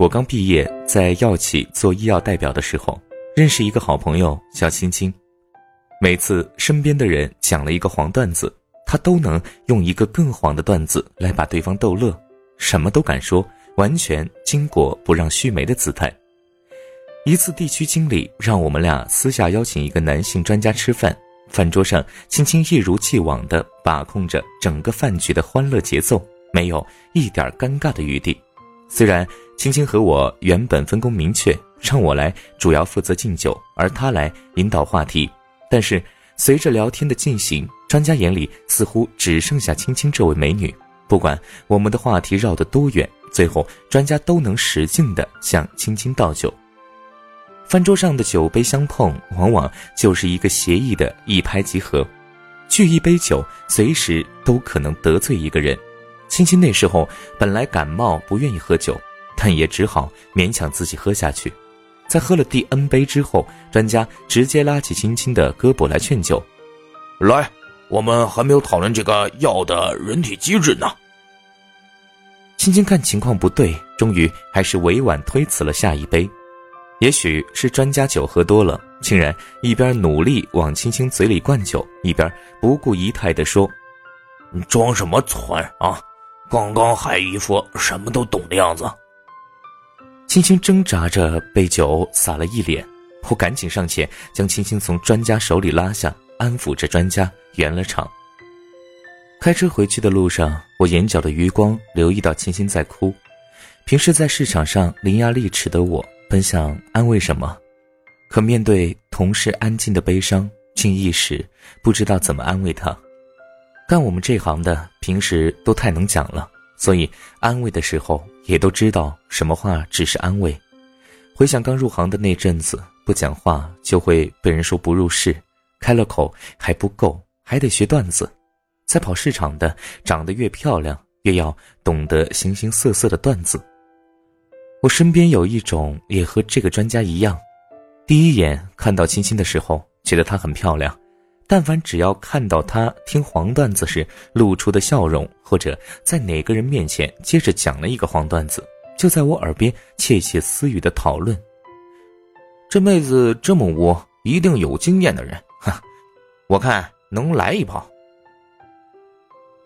我刚毕业，在药企做医药代表的时候，认识一个好朋友叫青青。每次身边的人讲了一个黄段子，他都能用一个更黄的段子来把对方逗乐，什么都敢说，完全巾帼不让须眉的姿态。一次地区经理让我们俩私下邀请一个男性专家吃饭，饭桌上青青一如既往地把控着整个饭局的欢乐节奏，没有一点尴尬的余地。虽然青青和我原本分工明确，让我来主要负责敬酒，而他来引导话题，但是随着聊天的进行，专家眼里似乎只剩下青青这位美女。不管我们的话题绕得多远，最后专家都能使劲地向青青倒酒。饭桌上的酒杯相碰，往往就是一个协议的一拍即合。聚一杯酒，随时都可能得罪一个人。青青那时候本来感冒不愿意喝酒，但也只好勉强自己喝下去。在喝了第 N 杯之后，专家直接拉起青青的胳膊来劝酒：“来，我们还没有讨论这个药的人体机制呢。”青青看情况不对，终于还是委婉推辞了下一杯。也许是专家酒喝多了，竟然一边努力往青青嘴里灌酒，一边不顾仪态地说：“你装什么纯啊？”刚刚还一副什么都懂的样子，青青挣扎着被酒洒了一脸，我赶紧上前将青青从专家手里拉下，安抚着专家圆了场。开车回去的路上，我眼角的余光留意到青青在哭。平时在市场上伶牙俐齿的我，本想安慰什么，可面对同事安静的悲伤，竟一时不知道怎么安慰她。干我们这行的，平时都太能讲了，所以安慰的时候也都知道什么话只是安慰。回想刚入行的那阵子，不讲话就会被人说不入世，开了口还不够，还得学段子。在跑市场的，长得越漂亮，越要懂得形形色色的段子。我身边有一种也和这个专家一样，第一眼看到青青的时候，觉得她很漂亮。但凡只要看到他听黄段子时露出的笑容，或者在哪个人面前接着讲了一个黄段子，就在我耳边窃窃私语的讨论：“这妹子这么污，一定有经验的人，哈，我看能来一炮。”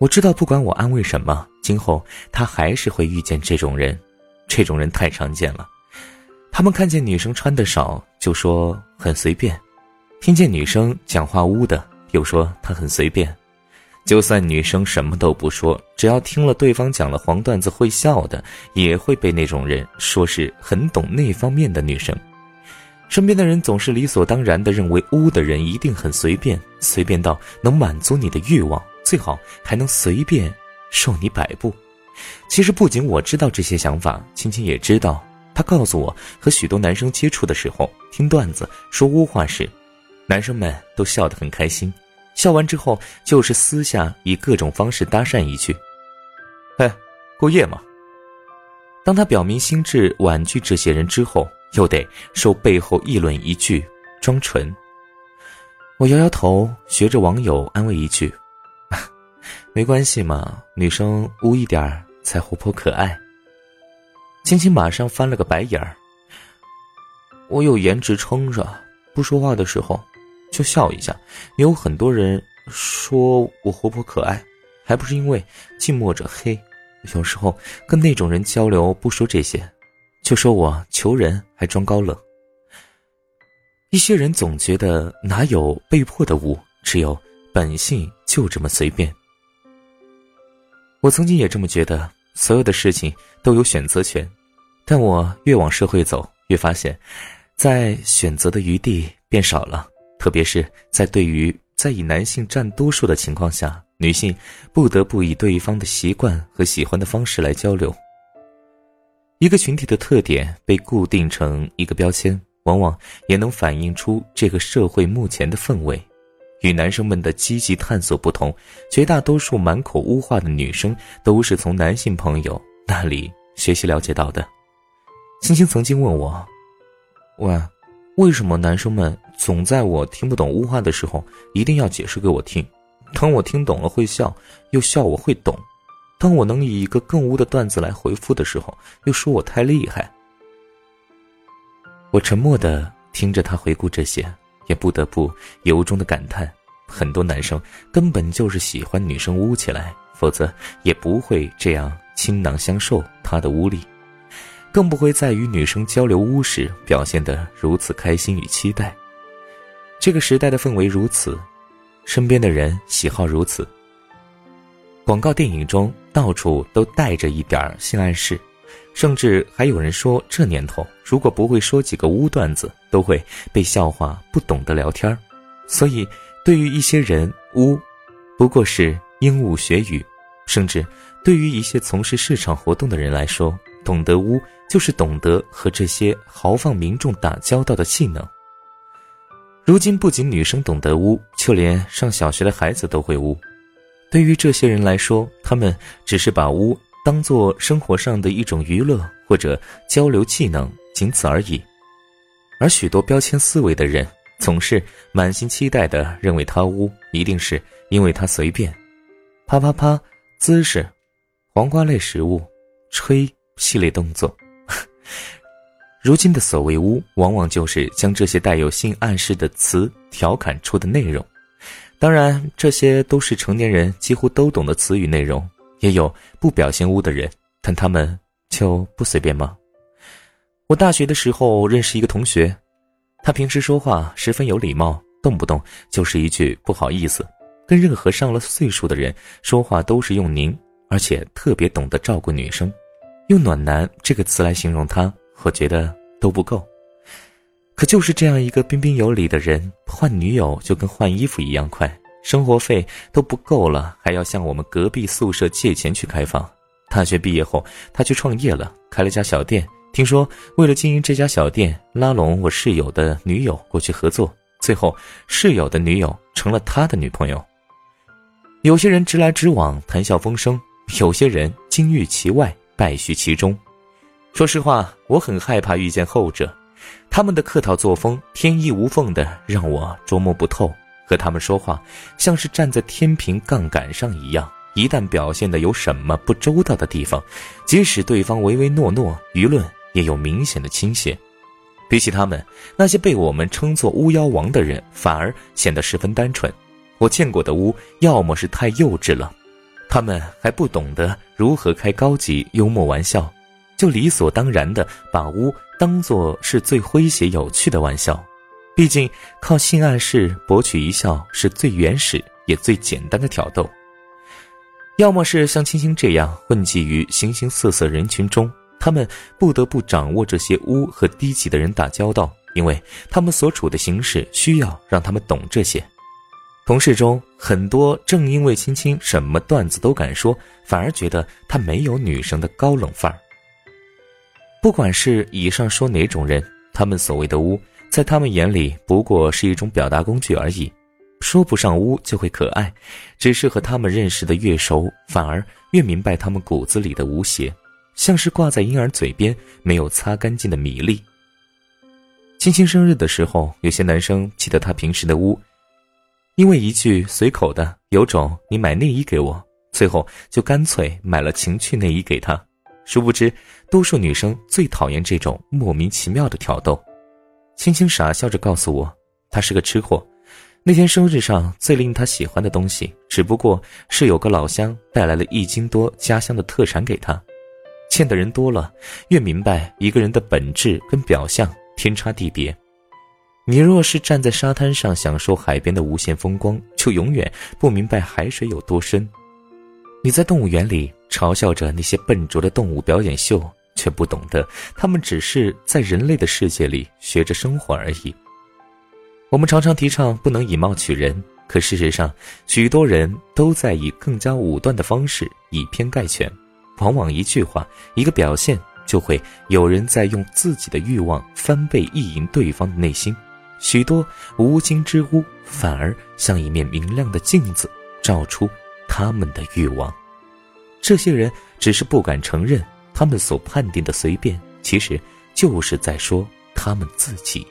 我知道，不管我安慰什么，今后他还是会遇见这种人。这种人太常见了，他们看见女生穿的少，就说很随便。听见女生讲话污的，又说她很随便；就算女生什么都不说，只要听了对方讲了黄段子会笑的，也会被那种人说是很懂那方面的女生。身边的人总是理所当然的认为污的人一定很随便，随便到能满足你的欲望，最好还能随便受你摆布。其实不仅我知道这些想法，青青也知道。她告诉我，和许多男生接触的时候，听段子说污话时。男生们都笑得很开心，笑完之后就是私下以各种方式搭讪一句：“哎，过夜吗？”当他表明心智婉拒这些人之后，又得受背后议论一句装纯。我摇摇头，学着网友安慰一句：“ 没关系嘛，女生污一点才活泼可爱。”青青马上翻了个白眼儿：“我有颜值撑着，不说话的时候。”就笑一下，有很多人说我活泼可爱，还不是因为近墨者黑。有时候跟那种人交流，不说这些，就说我求人还装高冷。一些人总觉得哪有被迫的污，只有本性就这么随便。我曾经也这么觉得，所有的事情都有选择权，但我越往社会走，越发现，在选择的余地变少了。特别是在对于在以男性占多数的情况下，女性不得不以对方的习惯和喜欢的方式来交流。一个群体的特点被固定成一个标签，往往也能反映出这个社会目前的氛围。与男生们的积极探索不同，绝大多数满口污话的女生都是从男性朋友那里学习了解到的。星星曾经问我：“喂。”为什么男生们总在我听不懂污话的时候一定要解释给我听？当我听懂了会笑，又笑我会懂；当我能以一个更污的段子来回复的时候，又说我太厉害。我沉默的听着他回顾这些，也不得不由衷的感叹：很多男生根本就是喜欢女生污起来，否则也不会这样倾囊相授他的污力，更不会在与女生交流污时表现得如此开心与期待。这个时代的氛围如此，身边的人喜好如此。广告电影中到处都带着一点性暗示。甚至还有人说，这年头如果不会说几个污段子，都会被笑话不懂得聊天所以，对于一些人，污不过是鹦鹉学语；甚至对于一些从事市场活动的人来说，懂得污就是懂得和这些豪放民众打交道的技能。如今，不仅女生懂得污，就连上小学的孩子都会污。对于这些人来说，他们只是把污。当做生活上的一种娱乐或者交流技能，仅此而已。而许多标签思维的人，总是满心期待的认为他污，一定是因为他随便，啪啪啪姿势，黄瓜类食物，吹系列动作。如今的所谓污，往往就是将这些带有性暗示的词调侃出的内容。当然，这些都是成年人几乎都懂的词语内容。也有不表现污的人，但他们就不随便吗？我大学的时候认识一个同学，他平时说话十分有礼貌，动不动就是一句不好意思。跟任何上了岁数的人说话都是用您，而且特别懂得照顾女生，用暖男这个词来形容他，我觉得都不够。可就是这样一个彬彬有礼的人，换女友就跟换衣服一样快。生活费都不够了，还要向我们隔壁宿舍借钱去开房。大学毕业后，他去创业了，开了家小店。听说为了经营这家小店，拉拢我室友的女友过去合作，最后室友的女友成了他的女朋友。有些人直来直往，谈笑风生；有些人金玉其外，败絮其中。说实话，我很害怕遇见后者，他们的客套作风，天衣无缝的，让我捉摸不透。和他们说话，像是站在天平杠杆上一样。一旦表现的有什么不周到的地方，即使对方唯唯诺诺，舆论也有明显的倾斜。比起他们，那些被我们称作“巫妖王”的人，反而显得十分单纯。我见过的巫，要么是太幼稚了，他们还不懂得如何开高级幽默玩笑，就理所当然的把污当作是最诙谐有趣的玩笑。毕竟，靠性暗示博取一笑是最原始也最简单的挑逗。要么是像青青这样混迹于形形色色人群中，他们不得不掌握这些污和低级的人打交道，因为他们所处的形势需要让他们懂这些。同事中很多正因为青青什么段子都敢说，反而觉得她没有女生的高冷范儿。不管是以上说哪种人，他们所谓的污。在他们眼里，不过是一种表达工具而已，说不上污就会可爱，只是和他们认识的越熟，反而越明白他们骨子里的无邪，像是挂在婴儿嘴边没有擦干净的米粒。青青生日的时候，有些男生记得他平时的污，因为一句随口的“有种你买内衣给我”，最后就干脆买了情趣内衣给他。殊不知，多数女生最讨厌这种莫名其妙的挑逗。青青傻笑着告诉我，他是个吃货。那天生日上最令他喜欢的东西，只不过是有个老乡带来了一斤多家乡的特产给他。见的人多了，越明白一个人的本质跟表象天差地别。你若是站在沙滩上享受海边的无限风光，就永远不明白海水有多深。你在动物园里嘲笑着那些笨拙的动物表演秀。却不懂得，他们只是在人类的世界里学着生活而已。我们常常提倡不能以貌取人，可事实上，许多人都在以更加武断的方式以偏概全。往往一句话、一个表现，就会有人在用自己的欲望翻倍意淫对方的内心。许多无精之屋，反而像一面明亮的镜子，照出他们的欲望。这些人只是不敢承认。他们所判定的随便，其实就是在说他们自己。